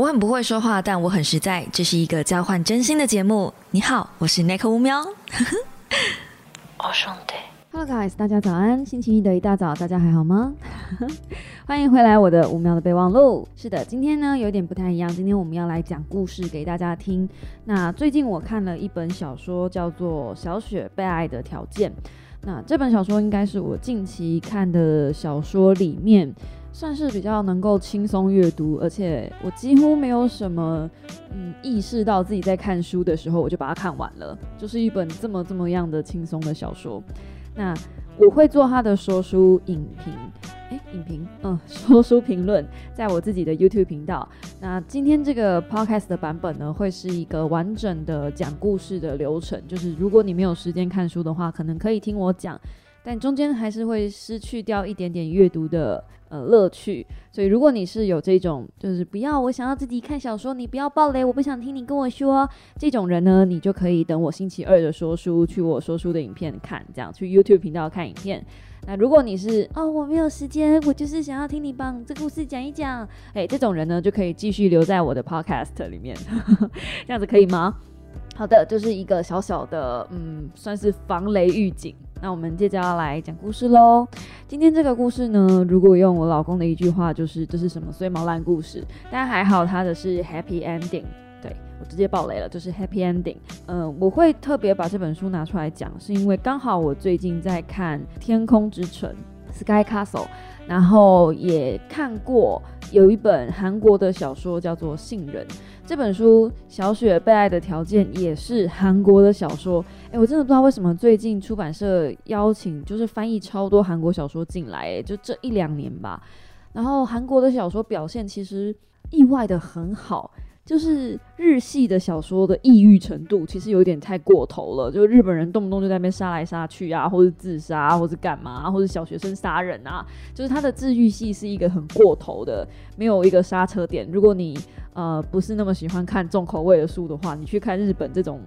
我很不会说话，但我很实在。这是一个交换真心的节目。你好，我是 Nick 乌喵。我兄弟，Hello guys，大家早安！星期一的一大早，大家还好吗？欢迎回来我的五秒的备忘录。是的，今天呢有点不太一样，今天我们要来讲故事给大家听。那最近我看了一本小说，叫做《小雪被爱的条件》。那这本小说应该是我近期看的小说里面。算是比较能够轻松阅读，而且我几乎没有什么嗯意识到自己在看书的时候，我就把它看完了。就是一本这么这么样的轻松的小说。那我会做他的说书影评，哎，影评，嗯，说书评论，在我自己的 YouTube 频道。那今天这个 Podcast 的版本呢，会是一个完整的讲故事的流程。就是如果你没有时间看书的话，可能可以听我讲。但中间还是会失去掉一点点阅读的呃乐趣，所以如果你是有这种就是不要我想要自己看小说，你不要暴雷，我不想听你跟我说这种人呢，你就可以等我星期二的说书去我说书的影片看，这样去 YouTube 频道看影片。那如果你是哦我没有时间，我就是想要听你帮这故事讲一讲，哎，这种人呢就可以继续留在我的 Podcast 里面，这样子可以吗？好的，就是一个小小的嗯，算是防雷预警。那我们接着要来讲故事喽。今天这个故事呢，如果用我老公的一句话，就是这是什么碎毛烂故事。但还好，它的是 happy ending。对我直接爆雷了，就是 happy ending。嗯，我会特别把这本书拿出来讲，是因为刚好我最近在看《天空之城》（Sky Castle），然后也看过有一本韩国的小说叫做《杏仁》。这本书《小雪被爱的条件》也是韩国的小说。哎，我真的不知道为什么最近出版社邀请就是翻译超多韩国小说进来，就这一两年吧。然后韩国的小说表现其实意外的很好。就是日系的小说的抑郁程度其实有点太过头了，就日本人动不动就在那边杀来杀去啊，或者自杀，或者干嘛，或者小学生杀人啊，就是他的治愈系是一个很过头的，没有一个刹车点。如果你呃不是那么喜欢看重口味的书的话，你去看日本这种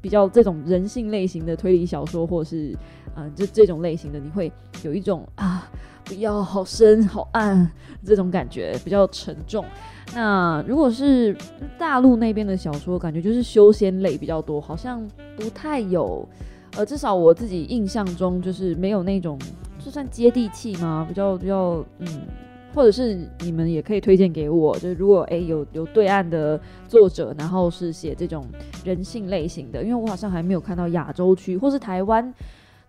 比较这种人性类型的推理小说，或者是嗯这这种类型的，你会有一种啊不要好深好暗这种感觉，比较沉重。那如果是大陆那边的小说，感觉就是修仙类比较多，好像不太有，呃，至少我自己印象中就是没有那种，就算接地气吗？比较比较，嗯，或者是你们也可以推荐给我，就如果哎有有对岸的作者，然后是写这种人性类型的，因为我好像还没有看到亚洲区或是台湾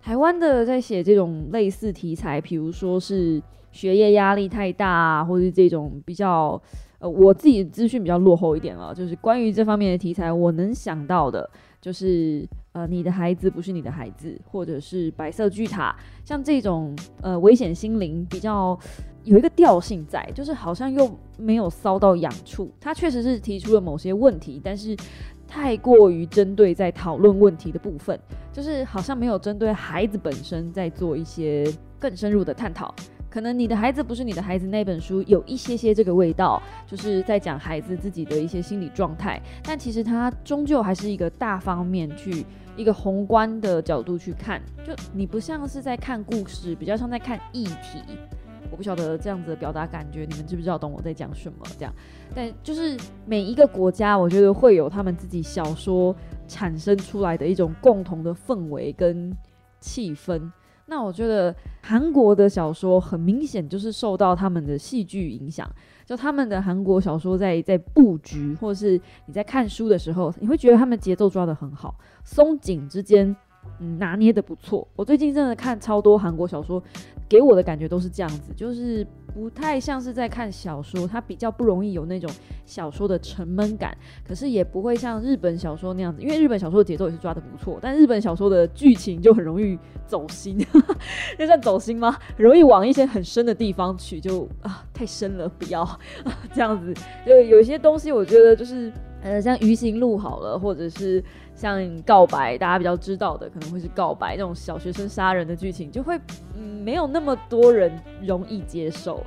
台湾的在写这种类似题材，比如说是学业压力太大，或是这种比较。呃，我自己资讯比较落后一点了，就是关于这方面的题材，我能想到的，就是呃，你的孩子不是你的孩子，或者是白色巨塔，像这种呃危险心灵比较有一个调性在，就是好像又没有骚到痒处，他确实是提出了某些问题，但是太过于针对在讨论问题的部分，就是好像没有针对孩子本身在做一些更深入的探讨。可能你的孩子不是你的孩子那本书有一些些这个味道，就是在讲孩子自己的一些心理状态，但其实它终究还是一个大方面去一个宏观的角度去看，就你不像是在看故事，比较像在看议题。我不晓得这样子的表达感觉，你们知不知道懂我在讲什么？这样，但就是每一个国家，我觉得会有他们自己小说产生出来的一种共同的氛围跟气氛。那我觉得韩国的小说很明显就是受到他们的戏剧影响，就他们的韩国小说在在布局，或是你在看书的时候，你会觉得他们节奏抓得很好，松紧之间。嗯，拿捏的不错。我最近真的看超多韩国小说，给我的感觉都是这样子，就是不太像是在看小说，它比较不容易有那种小说的沉闷感。可是也不会像日本小说那样子，因为日本小说的节奏也是抓的不错，但日本小说的剧情就很容易走心，那算走心吗？容易往一些很深的地方去，就啊太深了，不要 这样子。就有一些东西，我觉得就是呃，像《鱼行路》好了，或者是。像告白，大家比较知道的可能会是告白那种小学生杀人的剧情，就会嗯没有那么多人容易接受。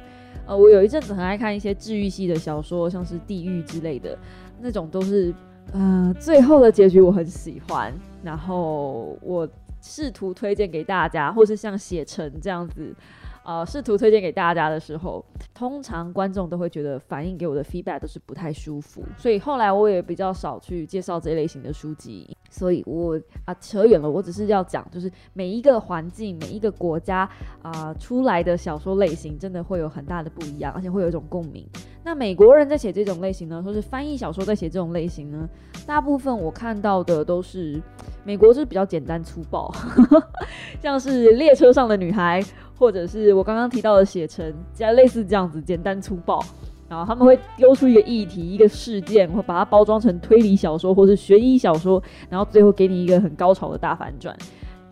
呃，我有一阵子很爱看一些治愈系的小说，像是《地狱》之类的那种，都是呃最后的结局我很喜欢，然后我试图推荐给大家，或是像写成这样子。呃试图推荐给大家的时候，通常观众都会觉得反映给我的 feedback 都是不太舒服，所以后来我也比较少去介绍这类型的书籍。所以我啊扯远了，我只是要讲，就是每一个环境、每一个国家啊出来的小说类型，真的会有很大的不一样，而且会有一种共鸣。那美国人在写这种类型呢，或是翻译小说在写这种类型呢，大部分我看到的都是美国是比较简单粗暴，像是列车上的女孩，或者是我刚刚提到的写成，加类似这样子简单粗暴。然后他们会丢出一个议题、一个事件，会把它包装成推理小说或是悬疑小说，然后最后给你一个很高潮的大反转，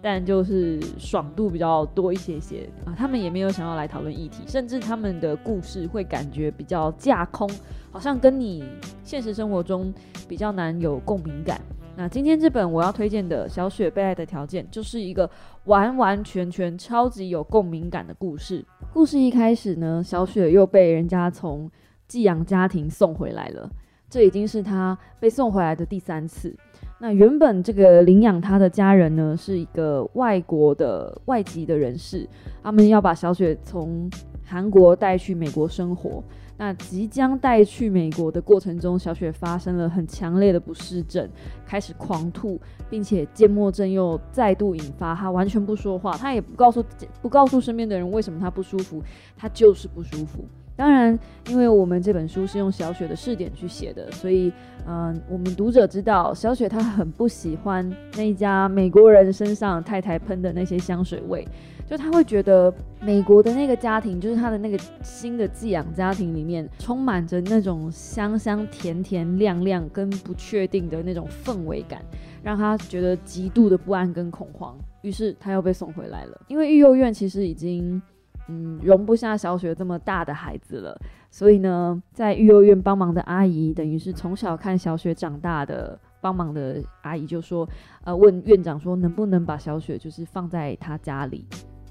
但就是爽度比较多一些些啊。他们也没有想要来讨论议题，甚至他们的故事会感觉比较架空，好像跟你现实生活中比较难有共鸣感。那今天这本我要推荐的《小雪被爱的条件》就是一个完完全全超级有共鸣感的故事。故事一开始呢，小雪又被人家从寄养家庭送回来了，这已经是她被送回来的第三次。那原本这个领养他的家人呢，是一个外国的外籍的人士，他们要把小雪从韩国带去美国生活。那即将带去美国的过程中，小雪发生了很强烈的不适症，开始狂吐，并且缄默症又再度引发，她完全不说话，她也不告诉不告诉身边的人为什么她不舒服，她就是不舒服。当然，因为我们这本书是用小雪的试点去写的，所以，嗯，我们读者知道小雪她很不喜欢那一家美国人身上太太喷的那些香水味，就他会觉得美国的那个家庭，就是他的那个新的寄养家庭里面，充满着那种香香甜甜亮亮跟不确定的那种氛围感，让他觉得极度的不安跟恐慌。于是他又被送回来了，因为育幼院其实已经。嗯，容不下小雪这么大的孩子了，所以呢，在育幼院帮忙的阿姨，等于是从小看小雪长大的帮忙的阿姨，就说，呃，问院长说，能不能把小雪就是放在他家里，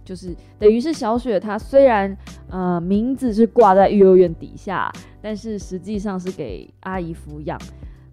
就是等于是小雪她虽然呃名字是挂在育幼院底下，但是实际上是给阿姨抚养，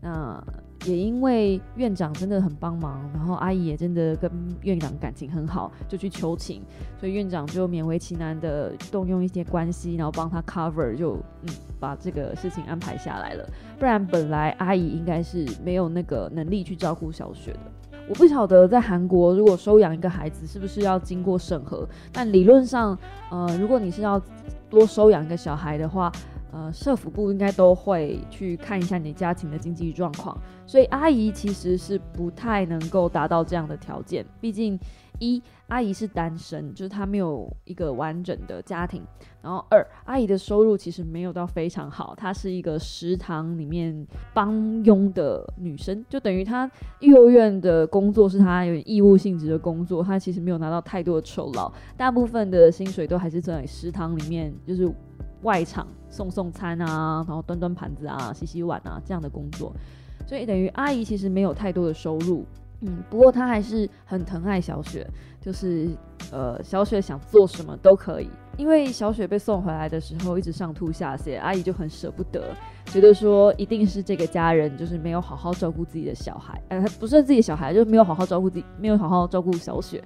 那。也因为院长真的很帮忙，然后阿姨也真的跟院长感情很好，就去求情，所以院长就勉为其难的动用一些关系，然后帮他 cover，就嗯把这个事情安排下来了。不然本来阿姨应该是没有那个能力去照顾小雪的。我不晓得在韩国如果收养一个孩子是不是要经过审核，但理论上，呃，如果你是要多收养一个小孩的话。呃，社福部应该都会去看一下你家庭的经济状况，所以阿姨其实是不太能够达到这样的条件。毕竟，一阿姨是单身，就是她没有一个完整的家庭；然后二阿姨的收入其实没有到非常好，她是一个食堂里面帮佣的女生，就等于她幼儿园的工作是她有义务性质的工作，她其实没有拿到太多的酬劳，大部分的薪水都还是在食堂里面，就是。外场送送餐啊，然后端端盘子啊，洗洗碗啊，这样的工作，所以等于阿姨其实没有太多的收入，嗯，不过他还是很疼爱小雪，就是呃，小雪想做什么都可以。因为小雪被送回来的时候一直上吐下泻，阿姨就很舍不得，觉得说一定是这个家人就是没有好好照顾自己的小孩，呃，不是自己小孩，就是没有好好照顾自己，没有好好照顾小雪。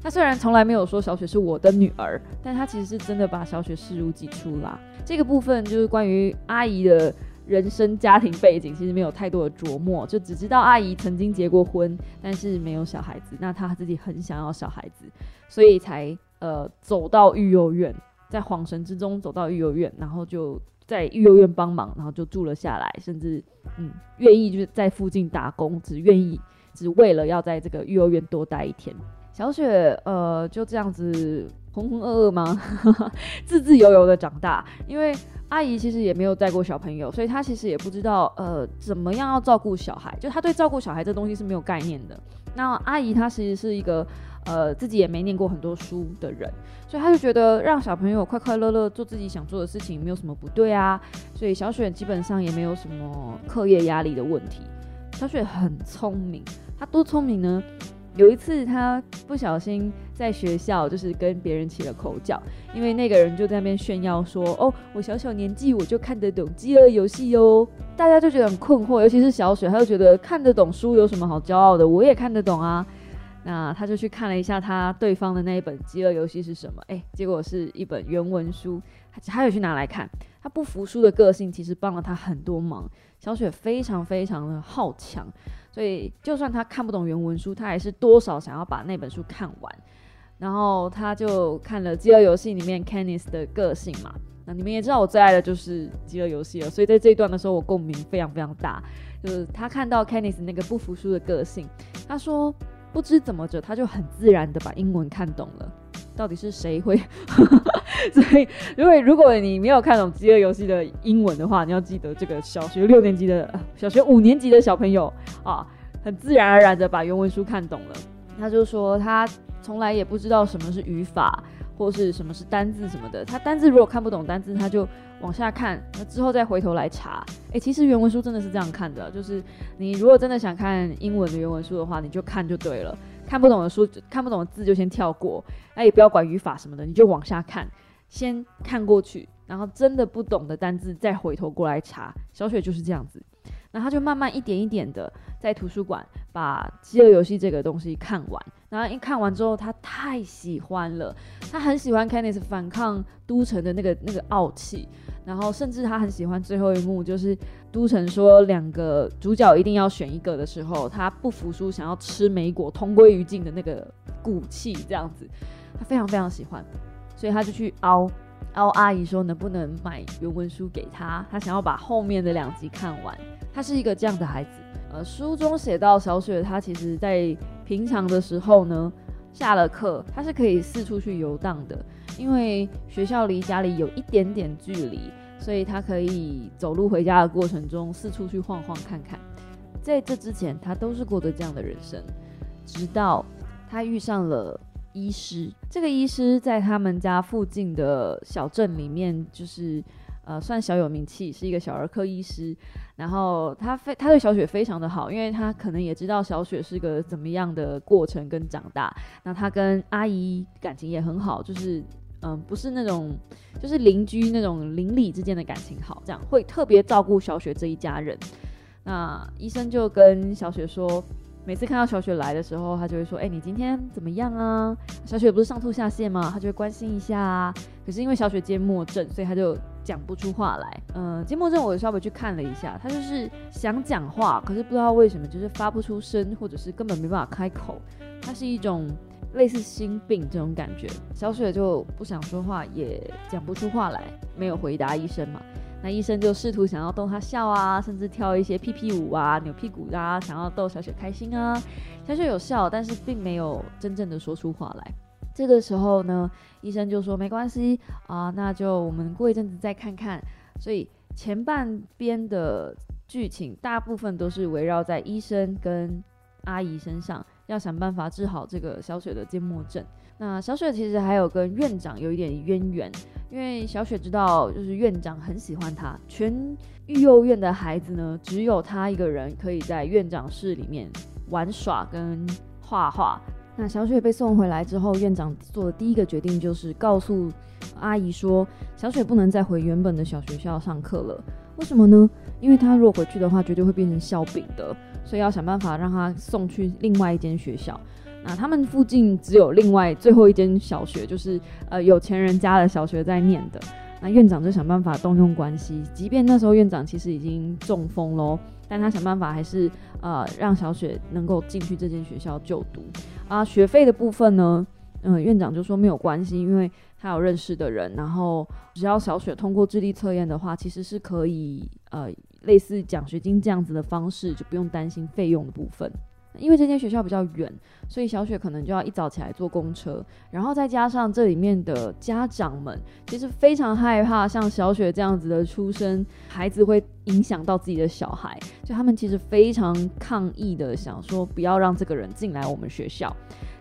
他虽然从来没有说小雪是我的女儿，但他其实是真的把小雪视如己出啦。这个部分就是关于阿姨的人生家庭背景，其实没有太多的琢磨，就只知道阿姨曾经结过婚，但是没有小孩子。那她自己很想要小孩子，所以才呃走到育幼院，在恍神之中走到育幼院，然后就在育幼院帮忙，然后就住了下来，甚至嗯愿意就是在附近打工，只愿意只为了要在这个育幼院多待一天。小雪，呃，就这样子浑浑噩噩吗？自自由由的长大，因为阿姨其实也没有带过小朋友，所以她其实也不知道，呃，怎么样要照顾小孩，就她对照顾小孩这东西是没有概念的。那阿姨她其实是一个，呃，自己也没念过很多书的人，所以她就觉得让小朋友快快乐乐做自己想做的事情没有什么不对啊。所以小雪基本上也没有什么课业压力的问题。小雪很聪明，她多聪明呢？有一次，他不小心在学校就是跟别人起了口角，因为那个人就在那边炫耀说：“哦，我小小年纪我就看得懂饥饿游戏哟。”大家就觉得很困惑，尤其是小雪，他就觉得看得懂书有什么好骄傲的？我也看得懂啊。那他就去看了一下他对方的那一本饥饿游戏是什么，哎，结果是一本原文书，他有去拿来看。他不服输的个性其实帮了他很多忙。小雪非常非常的好强，所以就算他看不懂原文书，他还是多少想要把那本书看完。然后他就看了饥饿游戏里面 k e n n i s 的个性嘛，那你们也知道我最爱的就是饥饿游戏了，所以在这一段的时候我共鸣非常非常大。就是他看到 k e n n i s 那个不服输的个性，他说不知怎么着，他就很自然的把英文看懂了。到底是谁会？所以，如果如果你没有看懂饥饿游戏的英文的话，你要记得这个小学六年级的、小学五年级的小朋友啊，很自然而然的把原文书看懂了。他就说他从来也不知道什么是语法，或是什么是单字什么的。他单字如果看不懂单字，他就往下看，那之后再回头来查。哎，其实原文书真的是这样看的，就是你如果真的想看英文的原文书的话，你就看就对了。看不懂的书，看不懂的字就先跳过，那也不要管语法什么的，你就往下看，先看过去，然后真的不懂的单字再回头过来查。小雪就是这样子，然后他就慢慢一点一点的在图书馆把《饥饿游戏》这个东西看完。然后一看完之后，他太喜欢了，他很喜欢 Candice 反抗都城的那个那个傲气。然后，甚至他很喜欢最后一幕，就是都城说两个主角一定要选一个的时候，他不服输，想要吃梅果，同归于尽的那个骨气，这样子，他非常非常喜欢，所以他就去凹然后阿姨说能不能买原文书给他，他想要把后面的两集看完。他是一个这样的孩子。呃，书中写到小雪，她其实在平常的时候呢，下了课，她是可以四处去游荡的。因为学校离家里有一点点距离，所以他可以走路回家的过程中四处去晃晃看看。在这之前，他都是过着这样的人生，直到他遇上了医师。这个医师在他们家附近的小镇里面，就是呃算小有名气，是一个小儿科医师。然后他非他对小雪非常的好，因为他可能也知道小雪是个怎么样的过程跟长大。那他跟阿姨感情也很好，就是。嗯，不是那种，就是邻居那种邻里之间的感情好，这样会特别照顾小雪这一家人。那医生就跟小雪说，每次看到小雪来的时候，他就会说：“哎，你今天怎么样啊？”小雪不是上吐下泻吗？他就会关心一下啊。可是因为小雪缄默症，所以他就讲不出话来。嗯，缄默症我稍微去看了一下，他就是想讲话，可是不知道为什么就是发不出声，或者是根本没办法开口。它是一种。类似心病这种感觉，小雪就不想说话，也讲不出话来，没有回答医生嘛。那医生就试图想要逗她笑啊，甚至跳一些屁屁舞啊、扭屁股啊，想要逗小雪开心啊。小雪有笑，但是并没有真正的说出话来。这个时候呢，医生就说没关系啊，那就我们过一阵子再看看。所以前半边的剧情大部分都是围绕在医生跟阿姨身上。要想办法治好这个小雪的缄默症。那小雪其实还有跟院长有一点渊源，因为小雪知道，就是院长很喜欢她。全育幼院的孩子呢，只有她一个人可以在院长室里面玩耍跟画画。那小雪被送回来之后，院长做的第一个决定就是告诉阿姨说，小雪不能再回原本的小学校上课了。为什么呢？因为她如果回去的话，绝对会变成笑柄的。所以要想办法让她送去另外一间学校。那他们附近只有另外最后一间小学，就是呃有钱人家的小学在念的。那院长就想办法动用关系，即便那时候院长其实已经中风喽，但他想办法还是呃让小雪能够进去这间学校就读。啊，学费的部分呢，嗯，院长就说没有关系，因为他有认识的人，然后只要小雪通过智力测验的话，其实是可以呃。类似奖学金这样子的方式，就不用担心费用的部分。因为这间学校比较远，所以小雪可能就要一早起来坐公车，然后再加上这里面的家长们其实非常害怕像小雪这样子的出生，孩子会影响到自己的小孩，就他们其实非常抗议的，想说不要让这个人进来我们学校。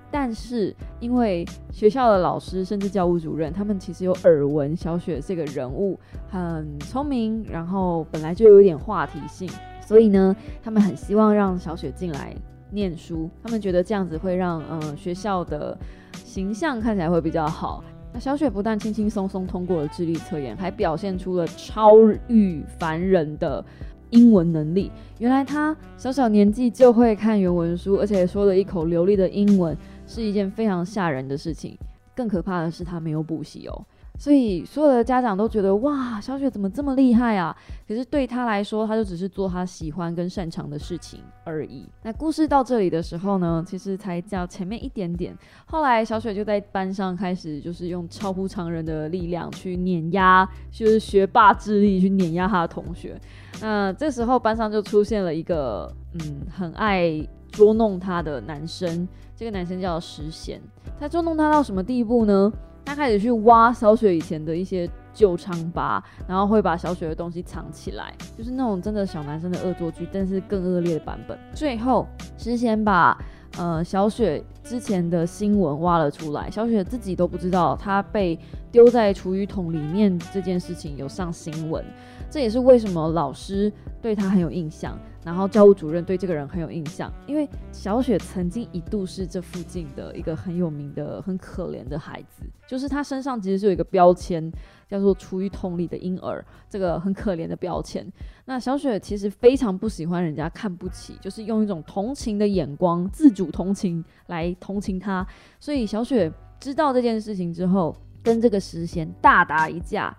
但是，因为学校的老师甚至教务主任，他们其实有耳闻小雪这个人物很聪明，然后本来就有点话题性，所以呢，他们很希望让小雪进来念书。他们觉得这样子会让嗯学校的形象看起来会比较好。那小雪不但轻轻松松通过了智力测验，还表现出了超遇凡人的英文能力。原来她小小年纪就会看原文书，而且说了一口流利的英文，是一件非常吓人的事情。更可怕的是，她没有补习哦。所以所有的家长都觉得哇，小雪怎么这么厉害啊？可是对他来说，他就只是做他喜欢跟擅长的事情而已。那故事到这里的时候呢，其实才叫前面一点点。后来小雪就在班上开始，就是用超乎常人的力量去碾压，就是学霸智力去碾压他的同学。那这时候班上就出现了一个嗯，很爱捉弄他的男生。这个男生叫石贤，他捉弄他到什么地步呢？他开始去挖小雪以前的一些旧伤疤，然后会把小雪的东西藏起来，就是那种真的小男生的恶作剧，但是更恶劣的版本。最后，之前把呃小雪之前的新闻挖了出来，小雪自己都不知道她被丢在厨余桶里面这件事情有上新闻。这也是为什么老师对他很有印象，然后教务主任对这个人很有印象，因为小雪曾经一度是这附近的一个很有名的、很可怜的孩子，就是他身上其实是有一个标签，叫做“出于同理的婴儿”，这个很可怜的标签。那小雪其实非常不喜欢人家看不起，就是用一种同情的眼光、自主同情来同情他。所以小雪知道这件事情之后，跟这个石贤大打一架。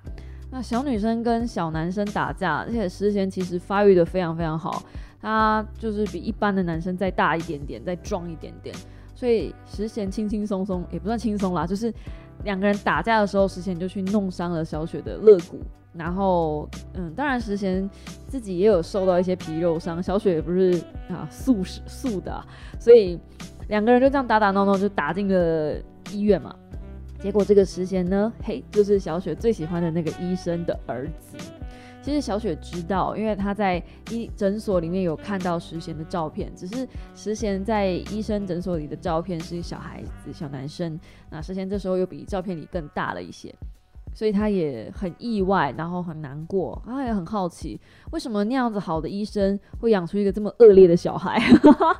那小女生跟小男生打架，而且石贤其实发育的非常非常好，他就是比一般的男生再大一点点，再壮一点点，所以石贤轻轻松松也不算轻松啦，就是两个人打架的时候，石贤就去弄伤了小雪的肋骨，然后嗯，当然石贤自己也有受到一些皮肉伤，小雪也不是啊素素的，所以两个人就这样打打闹闹就打进了医院嘛。结果这个时贤呢，嘿，就是小雪最喜欢的那个医生的儿子。其实小雪知道，因为她在医诊所里面有看到石贤的照片，只是石贤在医生诊所里的照片是小孩子、小男生，那石贤这时候又比照片里更大了一些，所以他也很意外，然后很难过，他也很好奇，为什么那样子好的医生会养出一个这么恶劣的小孩，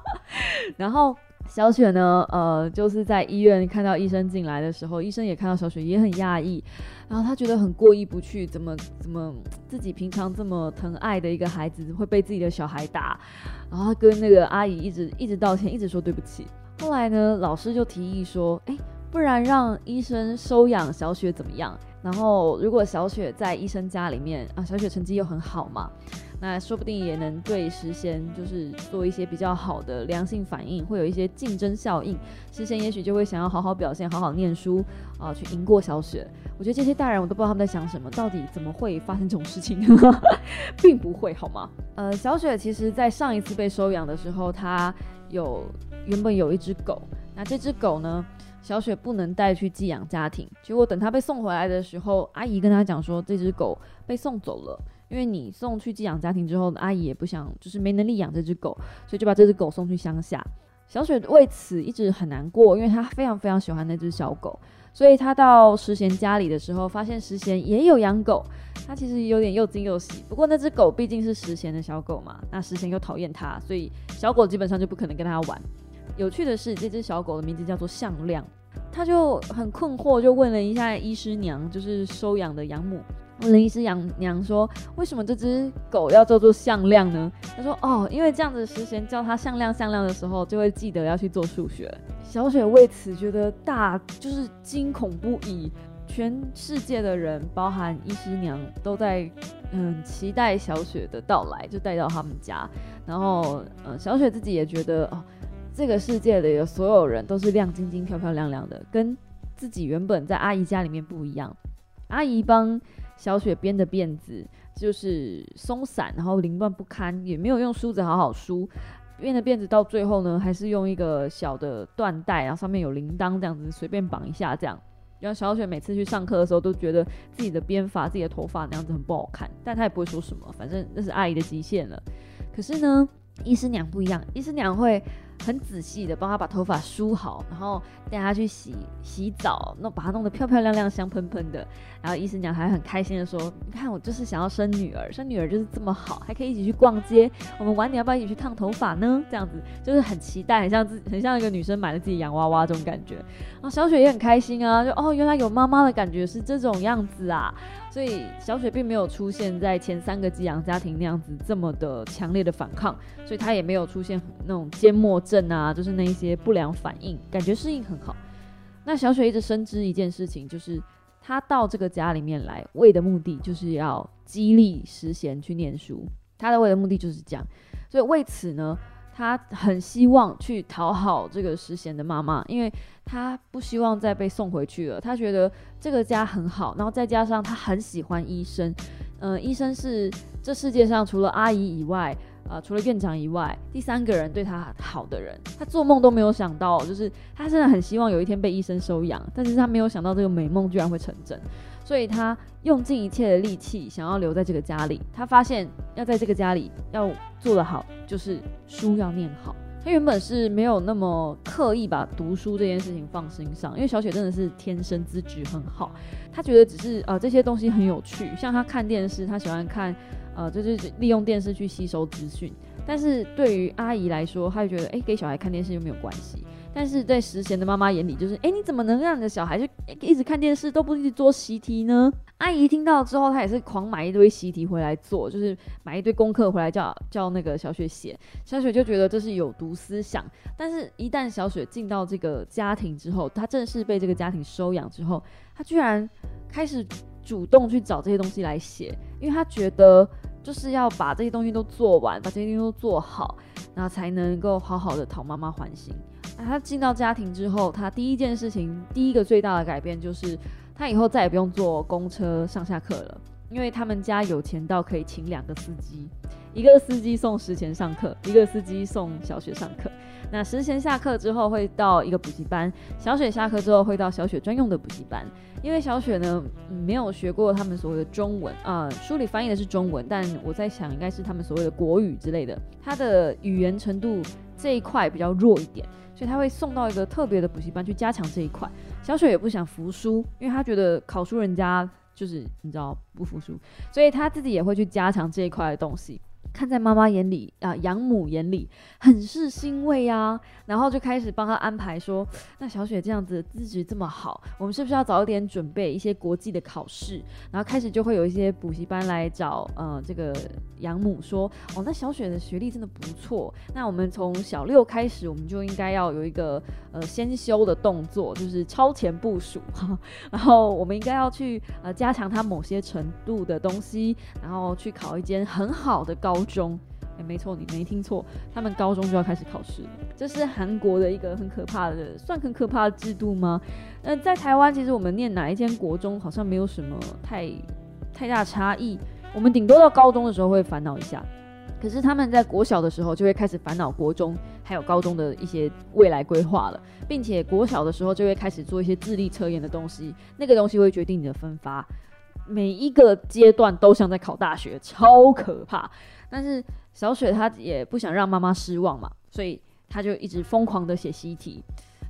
然后。小雪呢，呃，就是在医院看到医生进来的时候，医生也看到小雪，也很讶异，然后他觉得很过意不去，怎么怎么自己平常这么疼爱的一个孩子会被自己的小孩打，然后跟那个阿姨一直一直道歉，一直说对不起。后来呢，老师就提议说，哎，不然让医生收养小雪怎么样？然后如果小雪在医生家里面啊，小雪成绩又很好嘛。那说不定也能对时贤，就是做一些比较好的良性反应，会有一些竞争效应。时贤也许就会想要好好表现，好好念书啊，去赢过小雪。我觉得这些大人我都不知道他们在想什么，到底怎么会发生这种事情？并不会好吗？呃，小雪其实在上一次被收养的时候，她有原本有一只狗，那这只狗呢，小雪不能带去寄养家庭。结果等她被送回来的时候，阿姨跟她讲说，这只狗被送走了。因为你送去寄养家庭之后，阿姨也不想，就是没能力养这只狗，所以就把这只狗送去乡下。小雪为此一直很难过，因为她非常非常喜欢那只小狗，所以她到石贤家里的时候，发现石贤也有养狗，她其实有点又惊又喜。不过那只狗毕竟是石贤的小狗嘛，那石贤又讨厌它，所以小狗基本上就不可能跟它玩。有趣的是，这只小狗的名字叫做向亮，他就很困惑，就问了一下医师娘，就是收养的养母。林医师养娘说：“为什么这只狗要叫做向量呢？”他说：“哦，因为这样子，时贤叫它向量向量的时候，就会记得要去做数学。”小雪为此觉得大就是惊恐不已。全世界的人，包含医师娘，都在嗯期待小雪的到来，就带到他们家。然后，呃，小雪自己也觉得哦，这个世界里的所有人都是亮晶晶、漂漂亮亮的，跟自己原本在阿姨家里面不一样。阿姨帮。小雪编的辫子就是松散，然后凌乱不堪，也没有用梳子好好梳。编的辫子到最后呢，还是用一个小的缎带，然后上面有铃铛，这样子随便绑一下，这样。然后小雪每次去上课的时候，都觉得自己的编法、自己的头发那样子很不好看，但她也不会说什么，反正那是阿姨的极限了。可是呢，医师娘不一样，医师娘会很仔细的帮他把头发梳好，然后带他去洗洗澡，弄把他弄得漂漂亮亮、香喷喷的。然后医生娘还很开心的说：“你看，我就是想要生女儿，生女儿就是这么好，还可以一起去逛街。我们晚点要不要一起去烫头发呢？这样子就是很期待，很像自很像一个女生买了自己洋娃娃这种感觉。然后小雪也很开心啊，就哦，原来有妈妈的感觉是这种样子啊。所以小雪并没有出现在前三个寄养家庭那样子这么的强烈的反抗，所以她也没有出现那种缄默症啊，就是那一些不良反应，感觉适应很好。那小雪一直深知一件事情，就是。她到这个家里面来，为的目的就是要激励石贤去念书。她的为的目的就是这样，所以为此呢，他很希望去讨好这个石贤的妈妈，因为他不希望再被送回去了。他觉得这个家很好，然后再加上他很喜欢医生，嗯，医生是这世界上除了阿姨以外。啊，除了院长以外，第三个人对他好的人，他做梦都没有想到，就是他真的很希望有一天被医生收养，但是他没有想到这个美梦居然会成真，所以他用尽一切的力气想要留在这个家里。他发现要在这个家里要做得好，就是书要念好。他原本是没有那么刻意把读书这件事情放心上，因为小雪真的是天生资质很好，他觉得只是呃这些东西很有趣，像他看电视，他喜欢看。呃，就是利用电视去吸收资讯，但是对于阿姨来说，她就觉得，哎，给小孩看电视又没有关系。但是在实贤的妈妈眼里，就是，哎，你怎么能让你的小孩就一直看电视，都不去做习题呢？阿姨听到之后，她也是狂买一堆习题回来做，就是买一堆功课回来叫叫那个小雪写。小雪就觉得这是有毒思想，但是一旦小雪进到这个家庭之后，她正式被这个家庭收养之后，她居然开始主动去找这些东西来写，因为她觉得。就是要把这些东西都做完，把这些东西都做好，然后才能够好好的讨妈妈欢心。那他进到家庭之后，他第一件事情，第一个最大的改变就是，他以后再也不用坐公车上下课了，因为他们家有钱到可以请两个司机，一个司机送石前上课，一个司机送小雪上课。那石贤下课之后会到一个补习班，小雪下课之后会到小雪专用的补习班。因为小雪呢没有学过他们所谓的中文啊，书里翻译的是中文，但我在想应该是他们所谓的国语之类的。他的语言程度这一块比较弱一点，所以他会送到一个特别的补习班去加强这一块。小水也不想服输，因为他觉得考输人家就是你知道不服输，所以他自己也会去加强这一块的东西。看在妈妈眼里啊，养母眼里很是欣慰啊，然后就开始帮他安排说，那小雪这样子资质这么好，我们是不是要早一点准备一些国际的考试？然后开始就会有一些补习班来找呃这个养母说，哦，那小雪的学历真的不错，那我们从小六开始，我们就应该要有一个呃先修的动作，就是超前部署，然后我们应该要去呃加强他某些程度的东西，然后去考一间很好的高。高中，哎，没错，你没听错，他们高中就要开始考试了。这是韩国的一个很可怕的，算很可怕的制度吗？那，在台湾，其实我们念哪一间国中，好像没有什么太太大差异。我们顶多到高中的时候会烦恼一下，可是他们在国小的时候就会开始烦恼国中还有高中的一些未来规划了，并且国小的时候就会开始做一些智力测验的东西，那个东西会决定你的分发。每一个阶段都像在考大学，超可怕。但是小雪她也不想让妈妈失望嘛，所以她就一直疯狂的写习题，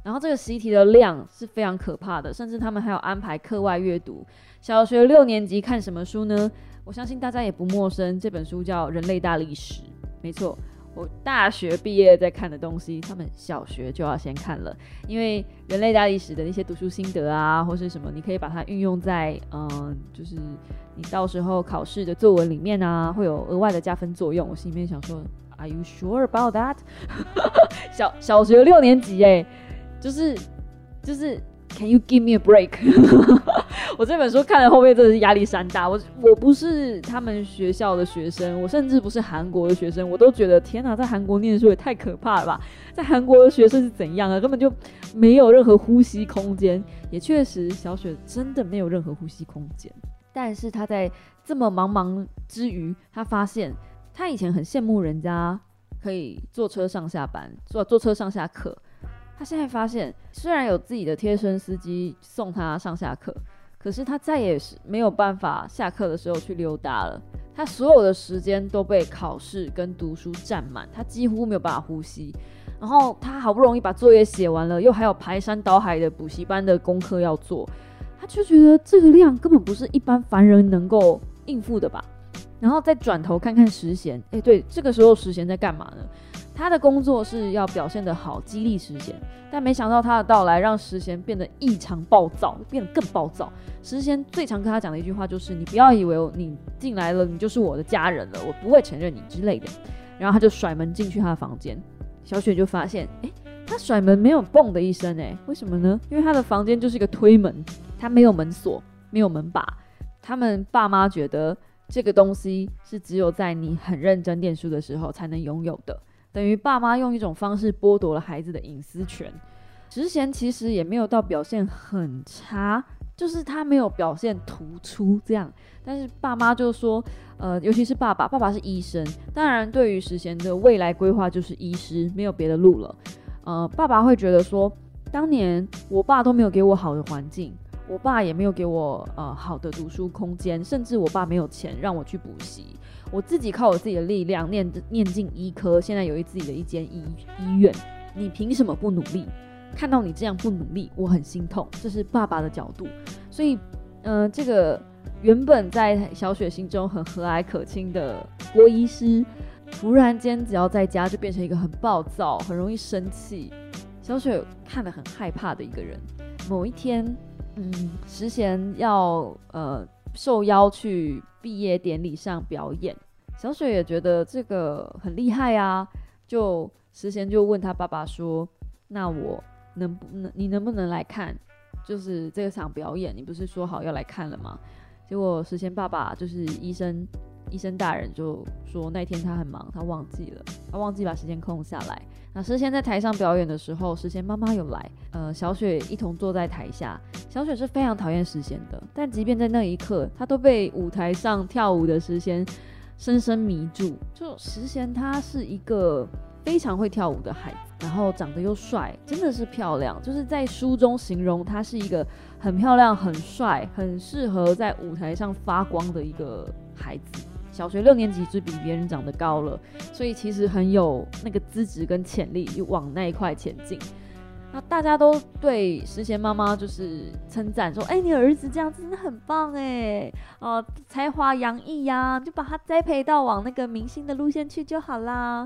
然后这个习题的量是非常可怕的，甚至他们还有安排课外阅读。小学六年级看什么书呢？我相信大家也不陌生，这本书叫《人类大历史》，没错。我大学毕业在看的东西，他们小学就要先看了，因为人类大历史的那些读书心得啊，或是什么，你可以把它运用在嗯，就是你到时候考试的作文里面啊，会有额外的加分作用。我心里面想说，Are you sure about that？小小学六年级哎，就是就是。Can you give me a break？我这本书看了后面真的是压力山大。我我不是他们学校的学生，我甚至不是韩国的学生，我都觉得天哪，在韩国念书也太可怕了吧！在韩国的学生是怎样啊？根本就没有任何呼吸空间。也确实，小雪真的没有任何呼吸空间。但是他在这么茫茫之余，他发现他以前很羡慕人家可以坐车上下班，坐坐车上下课。他现在发现，虽然有自己的贴身司机送他上下课，可是他再也是没有办法下课的时候去溜达了。他所有的时间都被考试跟读书占满，他几乎没有办法呼吸。然后他好不容易把作业写完了，又还有排山倒海的补习班的功课要做，他就觉得这个量根本不是一般凡人能够应付的吧。然后再转头看看时贤，哎，对，这个时候时贤在干嘛呢？他的工作是要表现得好，激励时贤，但没想到他的到来让时贤变得异常暴躁，变得更暴躁。时贤最常跟他讲的一句话就是：“你不要以为你进来了，你就是我的家人了，我不会承认你之类的。”然后他就甩门进去他的房间。小雪就发现，哎，他甩门没有嘣的一声，哎，为什么呢？因为他的房间就是一个推门，他没有门锁，没有门把。他们爸妈觉得这个东西是只有在你很认真念书的时候才能拥有的。等于爸妈用一种方式剥夺了孩子的隐私权。石贤其实也没有到表现很差，就是他没有表现突出这样。但是爸妈就说，呃，尤其是爸爸，爸爸是医生，当然对于石贤的未来规划就是医师，没有别的路了。呃，爸爸会觉得说，当年我爸都没有给我好的环境，我爸也没有给我呃好的读书空间，甚至我爸没有钱让我去补习。我自己靠我自己的力量念念进医科，现在有一自己的一间医医院。你凭什么不努力？看到你这样不努力，我很心痛。这是爸爸的角度，所以，呃，这个原本在小雪心中很和蔼可亲的郭医师，突然间只要在家就变成一个很暴躁、很容易生气。小雪看了很害怕的一个人。某一天，嗯，石贤要呃受邀去。毕业典礼上表演，小雪也觉得这个很厉害啊，就石贤就问他爸爸说：“那我能不能，你能不能来看？就是这场表演，你不是说好要来看了吗？”结果石贤爸爸就是医生。医生大人就说那天他很忙，他忘记了，他忘记把时间空下来。那诗贤在台上表演的时候，诗贤妈妈有来，呃，小雪一同坐在台下。小雪是非常讨厌诗贤的，但即便在那一刻，她都被舞台上跳舞的诗贤深深迷住。就诗贤他是一个非常会跳舞的孩子，然后长得又帅，真的是漂亮。就是在书中形容他是一个很漂亮、很帅、很适合在舞台上发光的一个孩子。小学六年级就比别人长得高了，所以其实很有那个资质跟潜力往那一块前进。那大家都对石贤妈妈就是称赞说：“哎，你儿子这样真的很棒哎，哦，才华洋溢呀，就把他栽培到往那个明星的路线去就好啦。”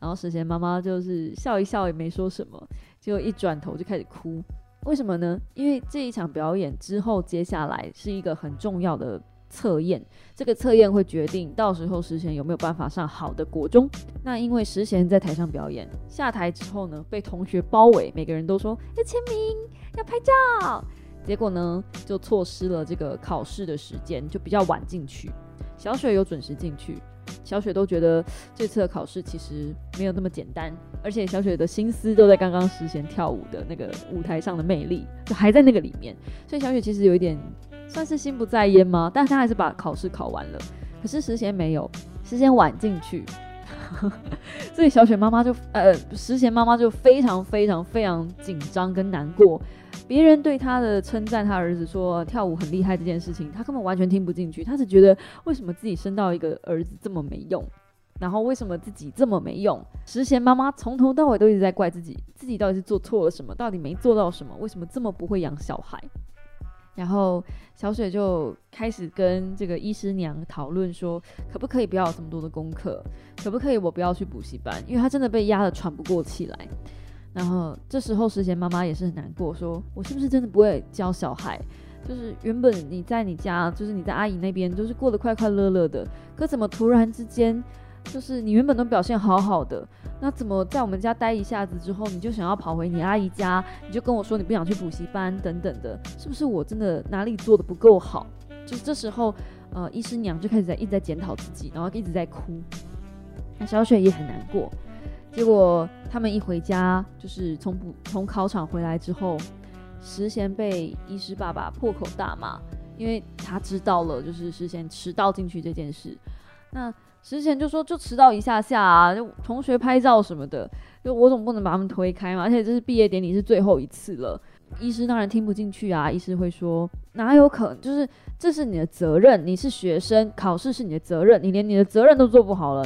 然后石贤妈妈就是笑一笑也没说什么，结果一转头就开始哭。为什么呢？因为这一场表演之后，接下来是一个很重要的。测验这个测验会决定到时候石贤有没有办法上好的国中。那因为石贤在台上表演，下台之后呢，被同学包围，每个人都说要签名、要拍照，结果呢就错失了这个考试的时间，就比较晚进去。小雪有准时进去，小雪都觉得这次的考试其实没有那么简单，而且小雪的心思都在刚刚石贤跳舞的那个舞台上的魅力，就还在那个里面，所以小雪其实有一点。算是心不在焉吗？但他还是把考试考完了。可是时贤没有，时贤晚进去，所以小雪妈妈就呃，时贤妈妈就非常非常非常紧张跟难过。别人对他的称赞，他儿子说跳舞很厉害这件事情，他根本完全听不进去。他只觉得为什么自己生到一个儿子这么没用，然后为什么自己这么没用？时贤妈妈从头到尾都一直在怪自己，自己到底是做错了什么？到底没做到什么？为什么这么不会养小孩？然后小水就开始跟这个医师娘讨论说，可不可以不要有这么多的功课，可不可以我不要去补习班，因为她真的被压得喘不过气来。然后这时候时贤妈妈也是很难过，说我是不是真的不会教小孩？就是原本你在你家，就是你在阿姨那边，就是过得快快乐乐的，可怎么突然之间？就是你原本都表现好好的，那怎么在我们家待一下子之后，你就想要跑回你阿姨家？你就跟我说你不想去补习班等等的，是不是我真的哪里做的不够好？就是这时候，呃，医师娘就开始在一直在检讨自己，然后一直在哭。那小雪也很难过。结果他们一回家，就是从补从考场回来之后，石贤被医师爸爸破口大骂，因为他知道了就是石贤迟到进去这件事。那之前就说就迟到一下下啊，就同学拍照什么的，就我总不能把他们推开嘛。而且这是毕业典礼是最后一次了，医师当然听不进去啊。医师会说哪有可能？就是这是你的责任，你是学生，考试是你的责任，你连你的责任都做不好了，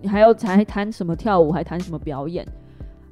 你还要才谈什么跳舞，还谈什么表演？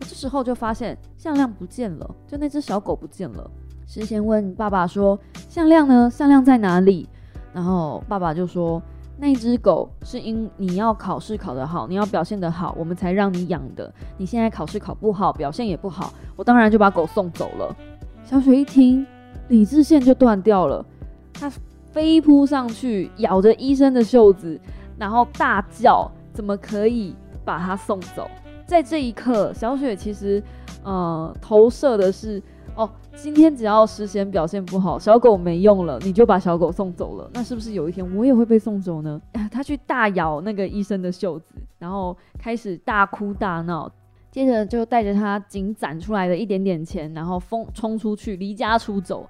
这时候就发现向亮不见了，就那只小狗不见了。石贤问爸爸说：“向亮呢？向亮在哪里？”然后爸爸就说：“那只狗是因你要考试考得好，你要表现得好，我们才让你养的。你现在考试考不好，表现也不好，我当然就把狗送走了。”小雪一听，理智线就断掉了，她飞扑上去，咬着医生的袖子，然后大叫：“怎么可以把它送走？”在这一刻，小雪其实呃投射的是。哦，今天只要时贤表现不好，小狗没用了，你就把小狗送走了，那是不是有一天我也会被送走呢？他去大咬那个医生的袖子，然后开始大哭大闹，接着就带着他仅攒出来的一点点钱，然后疯冲出去离家出走。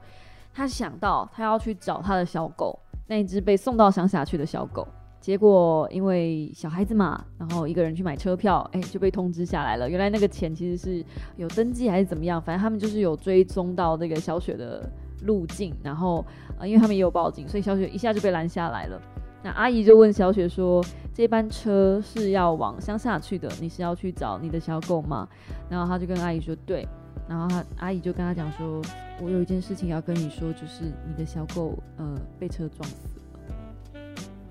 他想到他要去找他的小狗，那一只被送到乡下去的小狗。结果因为小孩子嘛，然后一个人去买车票，哎，就被通知下来了。原来那个钱其实是有登记还是怎么样，反正他们就是有追踪到那个小雪的路径，然后啊，因为他们也有报警，所以小雪一下就被拦下来了。那阿姨就问小雪说：“这班车是要往乡下去的，你是要去找你的小狗吗？”然后他就跟阿姨说：“对。”然后他阿姨就跟他讲说：“我有一件事情要跟你说，就是你的小狗呃被车撞死。”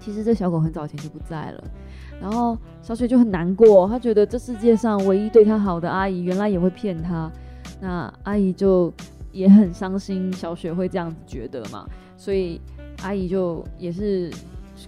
其实这小狗很早前就不在了，然后小雪就很难过，她觉得这世界上唯一对她好的阿姨，原来也会骗她。那阿姨就也很伤心，小雪会这样子觉得嘛，所以阿姨就也是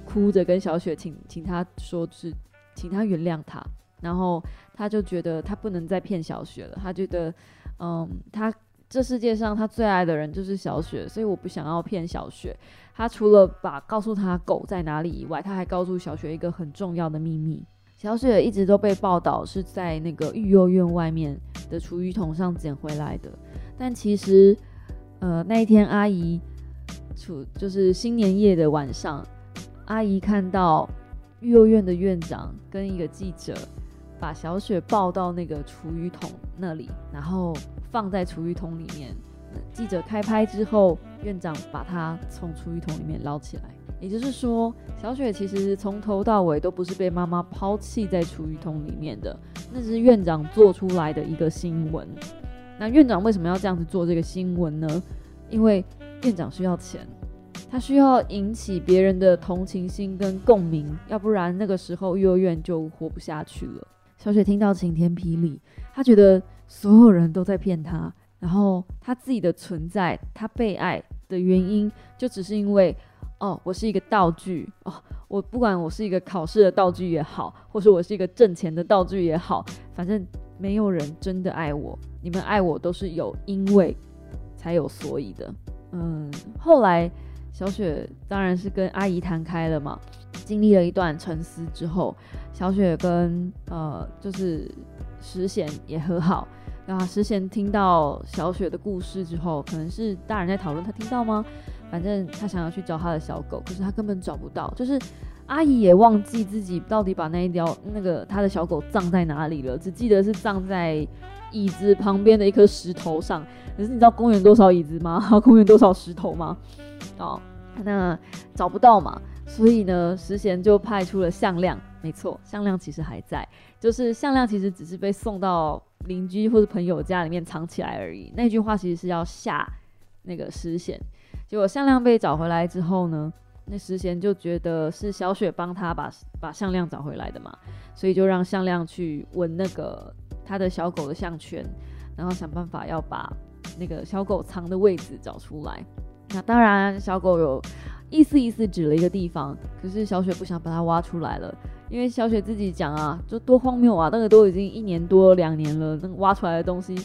哭着跟小雪请请她说，是请她原谅她。然后她就觉得她不能再骗小雪了，她觉得，嗯，她这世界上他最爱的人就是小雪，所以我不想要骗小雪。他除了把告诉他狗在哪里以外，他还告诉小雪一个很重要的秘密。小雪一直都被报道是在那个育幼院外面的厨余桶上捡回来的，但其实，呃，那一天阿姨处就是新年夜的晚上，阿姨看到育幼院的院长跟一个记者把小雪抱到那个厨余桶那里，然后放在厨余桶里面。记者开拍之后，院长把她从厨余桶里面捞起来。也就是说，小雪其实从头到尾都不是被妈妈抛弃在厨余桶里面的，那是院长做出来的一个新闻。那院长为什么要这样子做这个新闻呢？因为院长需要钱，他需要引起别人的同情心跟共鸣，要不然那个时候幼儿园就活不下去了。小雪听到晴天霹雳，她觉得所有人都在骗她。然后她自己的存在，她被爱的原因，就只是因为，哦，我是一个道具哦，我不管我是一个考试的道具也好，或是我是一个挣钱的道具也好，反正没有人真的爱我，你们爱我都是有因为才有所以的。嗯，后来小雪当然是跟阿姨谈开了嘛，经历了一段沉思之后，小雪跟呃就是石贤也和好。啊，石贤听到小雪的故事之后，可能是大人在讨论，他听到吗？反正他想要去找他的小狗，可是他根本找不到。就是阿姨也忘记自己到底把那一条那个他的小狗葬在哪里了，只记得是葬在椅子旁边的一颗石头上。可是你知道公园多少椅子吗？公园多少石头吗？哦，那找不到嘛，所以呢，石贤就派出了向量。没错，向量其实还在，就是向量其实只是被送到。邻居或者朋友家里面藏起来而已。那句话其实是要吓那个石贤。结果向量被找回来之后呢，那石贤就觉得是小雪帮他把把向量找回来的嘛，所以就让向量去闻那个他的小狗的项圈，然后想办法要把那个小狗藏的位置找出来。那当然，小狗有意思意思指了一个地方，可是小雪不想把它挖出来了。因为小雪自己讲啊，就多荒谬啊！那个都已经一年多两年了，那个挖出来的东西，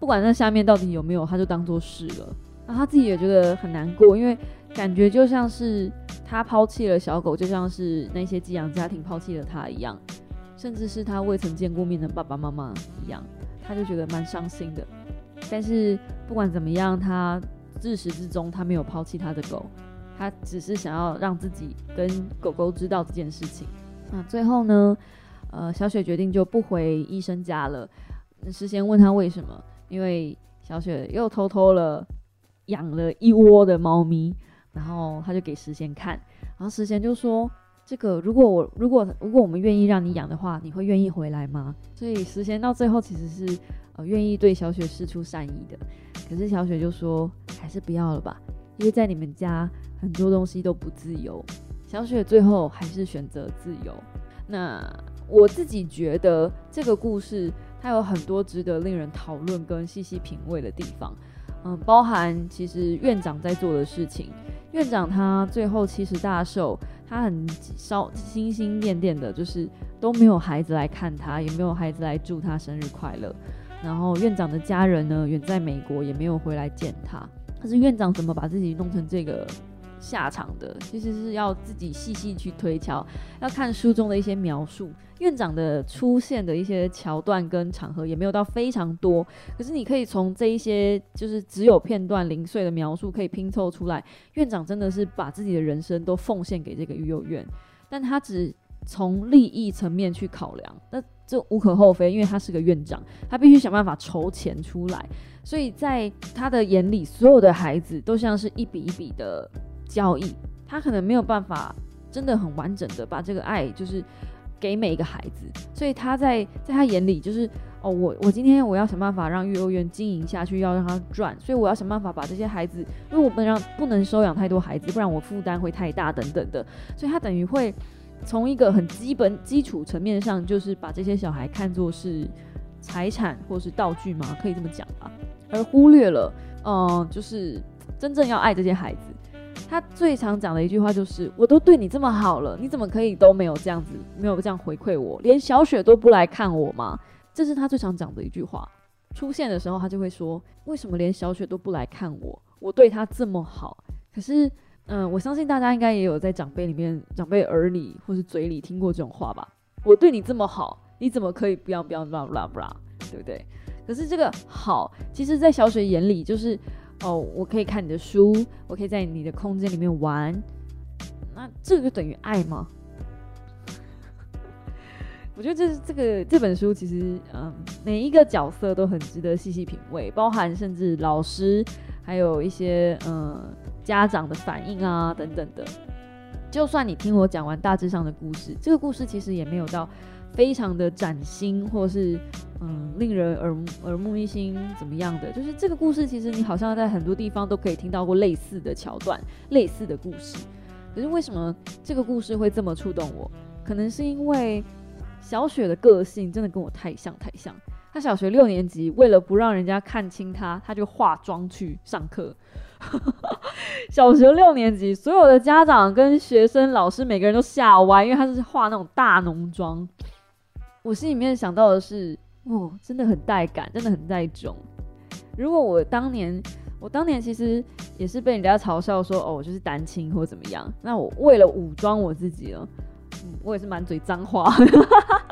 不管那下面到底有没有，他就当做是了。那他自己也觉得很难过，因为感觉就像是他抛弃了小狗，就像是那些寄养家庭抛弃了他一样，甚至是他未曾见过面的爸爸妈妈一样，他就觉得蛮伤心的。但是不管怎么样，他自始至终他没有抛弃他的狗，他只是想要让自己跟狗狗知道这件事情。那最后呢？呃，小雪决定就不回医生家了。事先问他为什么，因为小雪又偷偷了养了一窝的猫咪，然后他就给时贤看，然后时贤就说：“这个如果我如果如果我们愿意让你养的话，你会愿意回来吗？所以时贤到最后其实是呃愿意对小雪施出善意的，可是小雪就说还是不要了吧，因为在你们家很多东西都不自由。小雪最后还是选择自由。那我自己觉得这个故事它有很多值得令人讨论跟细细品味的地方，嗯，包含其实院长在做的事情。院长他最后七十大寿，他很烧心心念念的，就是都没有孩子来看他，也没有孩子来祝他生日快乐。然后院长的家人呢，远在美国，也没有回来见他。但是院长怎么把自己弄成这个？下场的其实是要自己细细去推敲，要看书中的一些描述。院长的出现的一些桥段跟场合也没有到非常多，可是你可以从这一些就是只有片段零碎的描述，可以拼凑出来，院长真的是把自己的人生都奉献给这个育幼院，但他只从利益层面去考量，那这无可厚非，因为他是个院长，他必须想办法筹钱出来，所以在他的眼里，所有的孩子都像是一笔一笔的。交易，他可能没有办法真的很完整的把这个爱就是给每一个孩子，所以他在在他眼里就是哦，我我今天我要想办法让育儿院经营下去，要让他赚，所以我要想办法把这些孩子，因为我不能让不能收养太多孩子，不然我负担会太大等等的，所以他等于会从一个很基本基础层面上，就是把这些小孩看作是财产或是道具嘛，可以这么讲吧，而忽略了嗯，就是真正要爱这些孩子。他最常讲的一句话就是：“我都对你这么好了，你怎么可以都没有这样子，没有这样回馈我，连小雪都不来看我吗？”这是他最常讲的一句话。出现的时候，他就会说：“为什么连小雪都不来看我？我对他这么好。”可是，嗯，我相信大家应该也有在长辈里面、长辈耳里或是嘴里听过这种话吧？我对你这么好，你怎么可以不要不要啦啦啦，对不对？可是这个好，其实，在小雪眼里就是。哦，我可以看你的书，我可以在你的空间里面玩，那这个就等于爱吗？我觉得这是这个这本书其实，嗯，每一个角色都很值得细细品味，包含甚至老师，还有一些嗯家长的反应啊等等的。就算你听我讲完大致上的故事，这个故事其实也没有到。非常的崭新，或是嗯令人耳耳目一新，怎么样的？就是这个故事，其实你好像在很多地方都可以听到过类似的桥段、类似的故事。可是为什么这个故事会这么触动我？可能是因为小雪的个性真的跟我太像太像。她小学六年级，为了不让人家看清她，她就化妆去上课。小学六年级，所有的家长跟学生、老师每个人都吓歪，因为她是化那种大浓妆。我心里面想到的是，哦，真的很带感，真的很带种。如果我当年，我当年其实也是被人家嘲笑说，哦，我就是单亲或怎么样。那我为了武装我自己了，嗯，我也是满嘴脏话，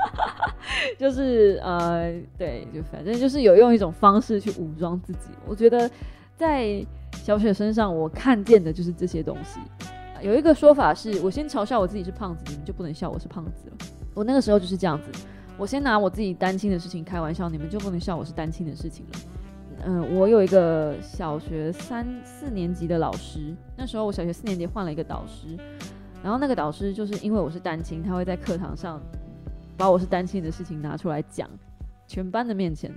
就是呃，对，就反正就是有用一种方式去武装自己。我觉得在小雪身上，我看见的就是这些东西。有一个说法是，我先嘲笑我自己是胖子，你们就不能笑我是胖子了。我那个时候就是这样子。我先拿我自己单亲的事情开玩笑，你们就不能笑我是单亲的事情了。嗯，我有一个小学三四年级的老师，那时候我小学四年级换了一个导师，然后那个导师就是因为我是单亲，他会在课堂上把我是单亲的事情拿出来讲，全班的面前，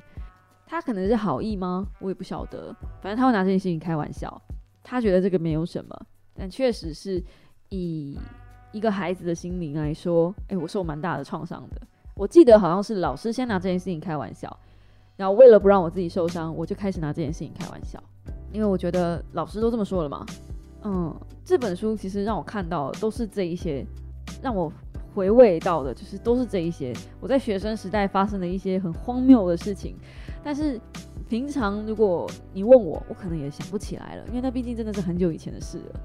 他可能是好意吗？我也不晓得，反正他会拿这件事情开玩笑，他觉得这个没有什么，但确实是以一个孩子的心灵来说，哎，我受蛮大的创伤的。我记得好像是老师先拿这件事情开玩笑，然后为了不让我自己受伤，我就开始拿这件事情开玩笑，因为我觉得老师都这么说了嘛。嗯，这本书其实让我看到都是这一些，让我回味到的，就是都是这一些我在学生时代发生的一些很荒谬的事情。但是平常如果你问我，我可能也想不起来了，因为那毕竟真的是很久以前的事了。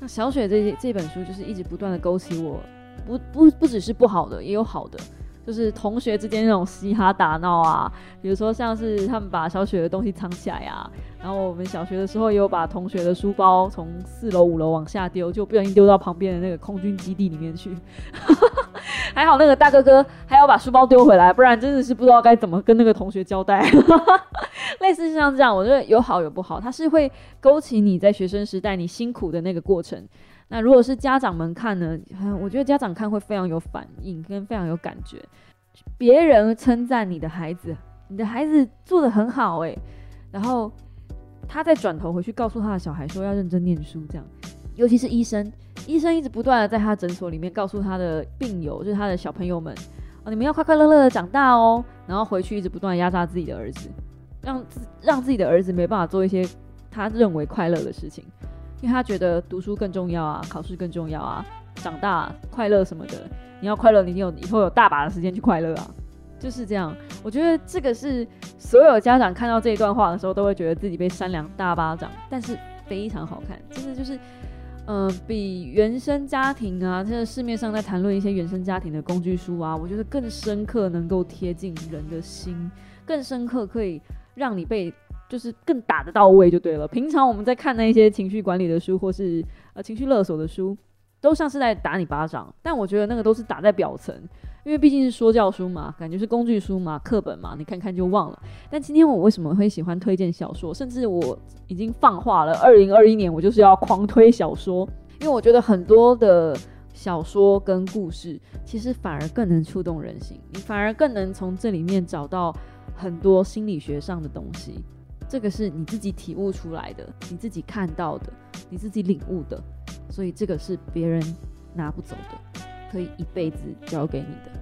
那小雪这这本书就是一直不断的勾起我，不不不只是不好的，也有好的。就是同学之间那种嘻哈打闹啊，比如说像是他们把小雪的东西藏起来呀，然后我们小学的时候也有把同学的书包从四楼五楼往下丢，就不小心丢到旁边的那个空军基地里面去。还好那个大哥哥还要把书包丢回来，不然真的是不知道该怎么跟那个同学交代。类似像这样，我觉得有好有不好，它是会勾起你在学生时代你辛苦的那个过程。那如果是家长们看呢，我觉得家长看会非常有反应，跟非常有感觉。别人称赞你的孩子，你的孩子做的很好诶，然后他再转头回去告诉他的小孩说要认真念书，这样。尤其是医生，医生一直不断的在他诊所里面告诉他的病友，就是他的小朋友们，啊，你们要快快乐乐的长大哦。然后回去一直不断压榨自己的儿子，让自让自己的儿子没办法做一些他认为快乐的事情。因为他觉得读书更重要啊，考试更重要啊，长大快乐什么的，你要快乐，你有以后有大把的时间去快乐啊，就是这样。我觉得这个是所有家长看到这一段话的时候，都会觉得自己被扇两大巴掌，但是非常好看，真的就是，嗯，比原生家庭啊，现在市面上在谈论一些原生家庭的工具书啊，我觉得更深刻，能够贴近人的心，更深刻可以让你被。就是更打得到位就对了。平常我们在看那些情绪管理的书，或是呃情绪勒索的书，都像是在打你巴掌。但我觉得那个都是打在表层，因为毕竟是说教书嘛，感觉是工具书嘛，课本嘛，你看看就忘了。但今天我为什么会喜欢推荐小说？甚至我已经放话了，二零二一年我就是要狂推小说，因为我觉得很多的小说跟故事，其实反而更能触动人心，你反而更能从这里面找到很多心理学上的东西。这个是你自己体悟出来的，你自己看到的，你自己领悟的，所以这个是别人拿不走的，可以一辈子交给你的。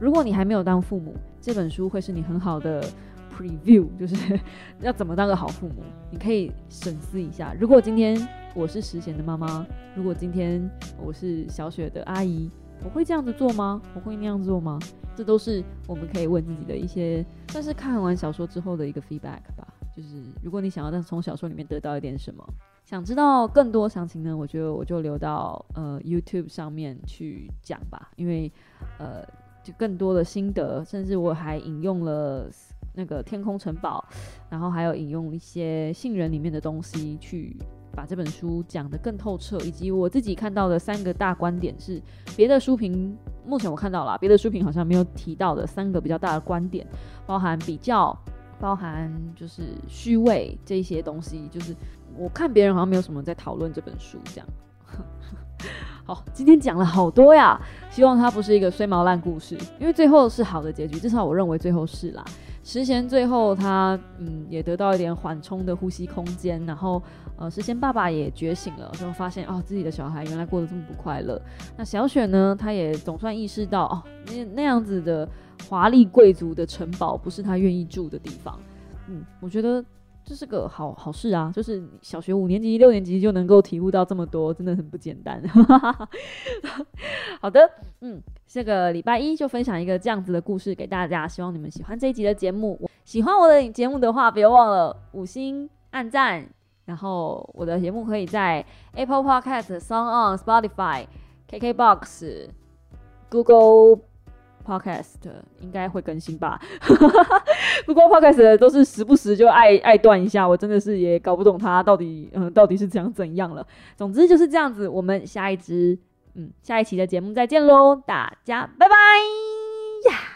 如果你还没有当父母，这本书会是你很好的 preview，就是要怎么当个好父母，你可以审思一下。如果今天我是实贤的妈妈，如果今天我是小雪的阿姨，我会这样子做吗？我会那样做吗？这都是我们可以问自己的一些，算是看完小说之后的一个 feedback 吧。就是如果你想要从小说里面得到一点什么，想知道更多详情呢，我觉得我就留到呃 YouTube 上面去讲吧，因为呃就更多的心得，甚至我还引用了那个天空城堡，然后还有引用一些杏仁里面的东西，去把这本书讲得更透彻，以及我自己看到的三个大观点是别的书评目前我看到了，别的书评好像没有提到的三个比较大的观点，包含比较。包含就是虚伪这些东西，就是我看别人好像没有什么在讨论这本书这样。好，今天讲了好多呀，希望它不是一个衰毛烂故事，因为最后是好的结局，至少我认为最后是啦。石贤最后他嗯也得到一点缓冲的呼吸空间，然后呃石贤爸爸也觉醒了，就发现哦自己的小孩原来过得这么不快乐。那小雪呢，他也总算意识到哦那那样子的。华丽贵族的城堡不是他愿意住的地方。嗯，我觉得这是个好好事啊，就是小学五年级、六年级就能够体悟到这么多，真的很不简单。好的，嗯，这个礼拜一就分享一个这样子的故事给大家，希望你们喜欢这一集的节目。喜欢我的节目的话，别忘了五星按赞。然后我的节目可以在 Apple Podcast、Song on Spotify、KKBox、Google。Podcast 应该会更新吧，不过 Podcast 都是时不时就爱爱断一下，我真的是也搞不懂它到底嗯到底是讲怎样了。总之就是这样子，我们下一支嗯下一期的节目再见喽，大家拜拜呀。